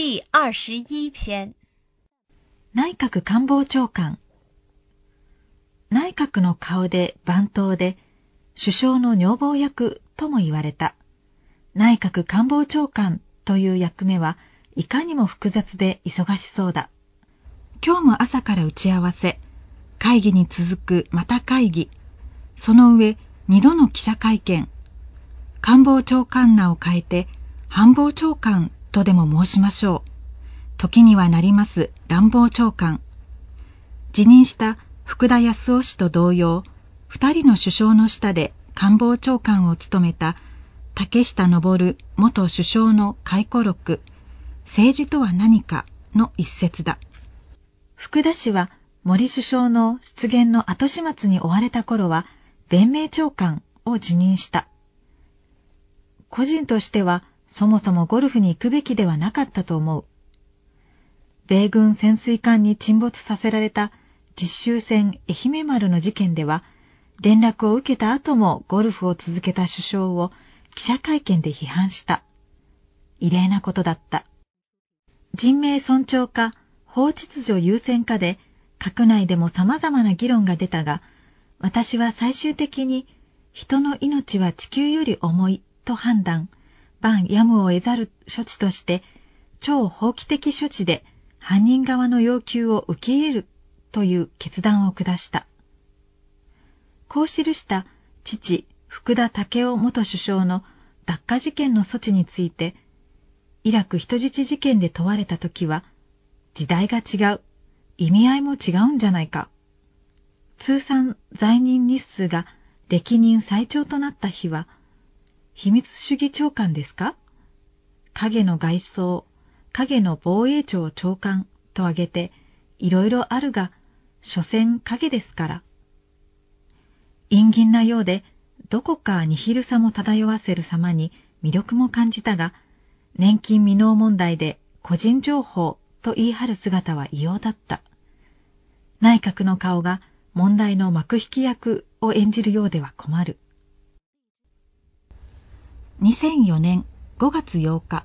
第二十一篇。内閣官房長官。内閣の顔で番頭で首相の女房役とも言われた。内閣官房長官という役目はいかにも複雑で忙しそうだ。今日も朝から打ち合わせ。会議に続くまた会議。その上二度の記者会見。官房長官名を変えて官房長官とでも申しましょう。時にはなります乱暴長官。辞任した福田康夫氏と同様、二人の首相の下で官房長官を務めた竹下登元首相の回顧録、政治とは何かの一節だ。福田氏は森首相の出現の後始末に追われた頃は、弁明長官を辞任した。個人としてはそもそもゴルフに行くべきではなかったと思う。米軍潜水艦に沈没させられた実習船愛媛丸の事件では、連絡を受けた後もゴルフを続けた首相を記者会見で批判した。異例なことだった。人命尊重か法秩序優先かで閣内でも様々な議論が出たが、私は最終的に人の命は地球より重いと判断。万やむを得ざる処置として、超法規的処置で犯人側の要求を受け入れるという決断を下した。こう記した父、福田武雄元首相の脱火事件の措置について、イラク人質事件で問われたときは、時代が違う、意味合いも違うんじゃないか。通算在任日数が歴任最長となった日は、秘密主義長官ですか？影の外装、影の防衛庁長官と挙げて、いろいろあるが、所詮影ですから。陰銀なようで、どこかニヒルさも漂わせる様に魅力も感じたが、年金未納問題で個人情報と言い張る姿は異様だった。内閣の顔が問題の幕引き役を演じるようでは困る。2004年5月8日。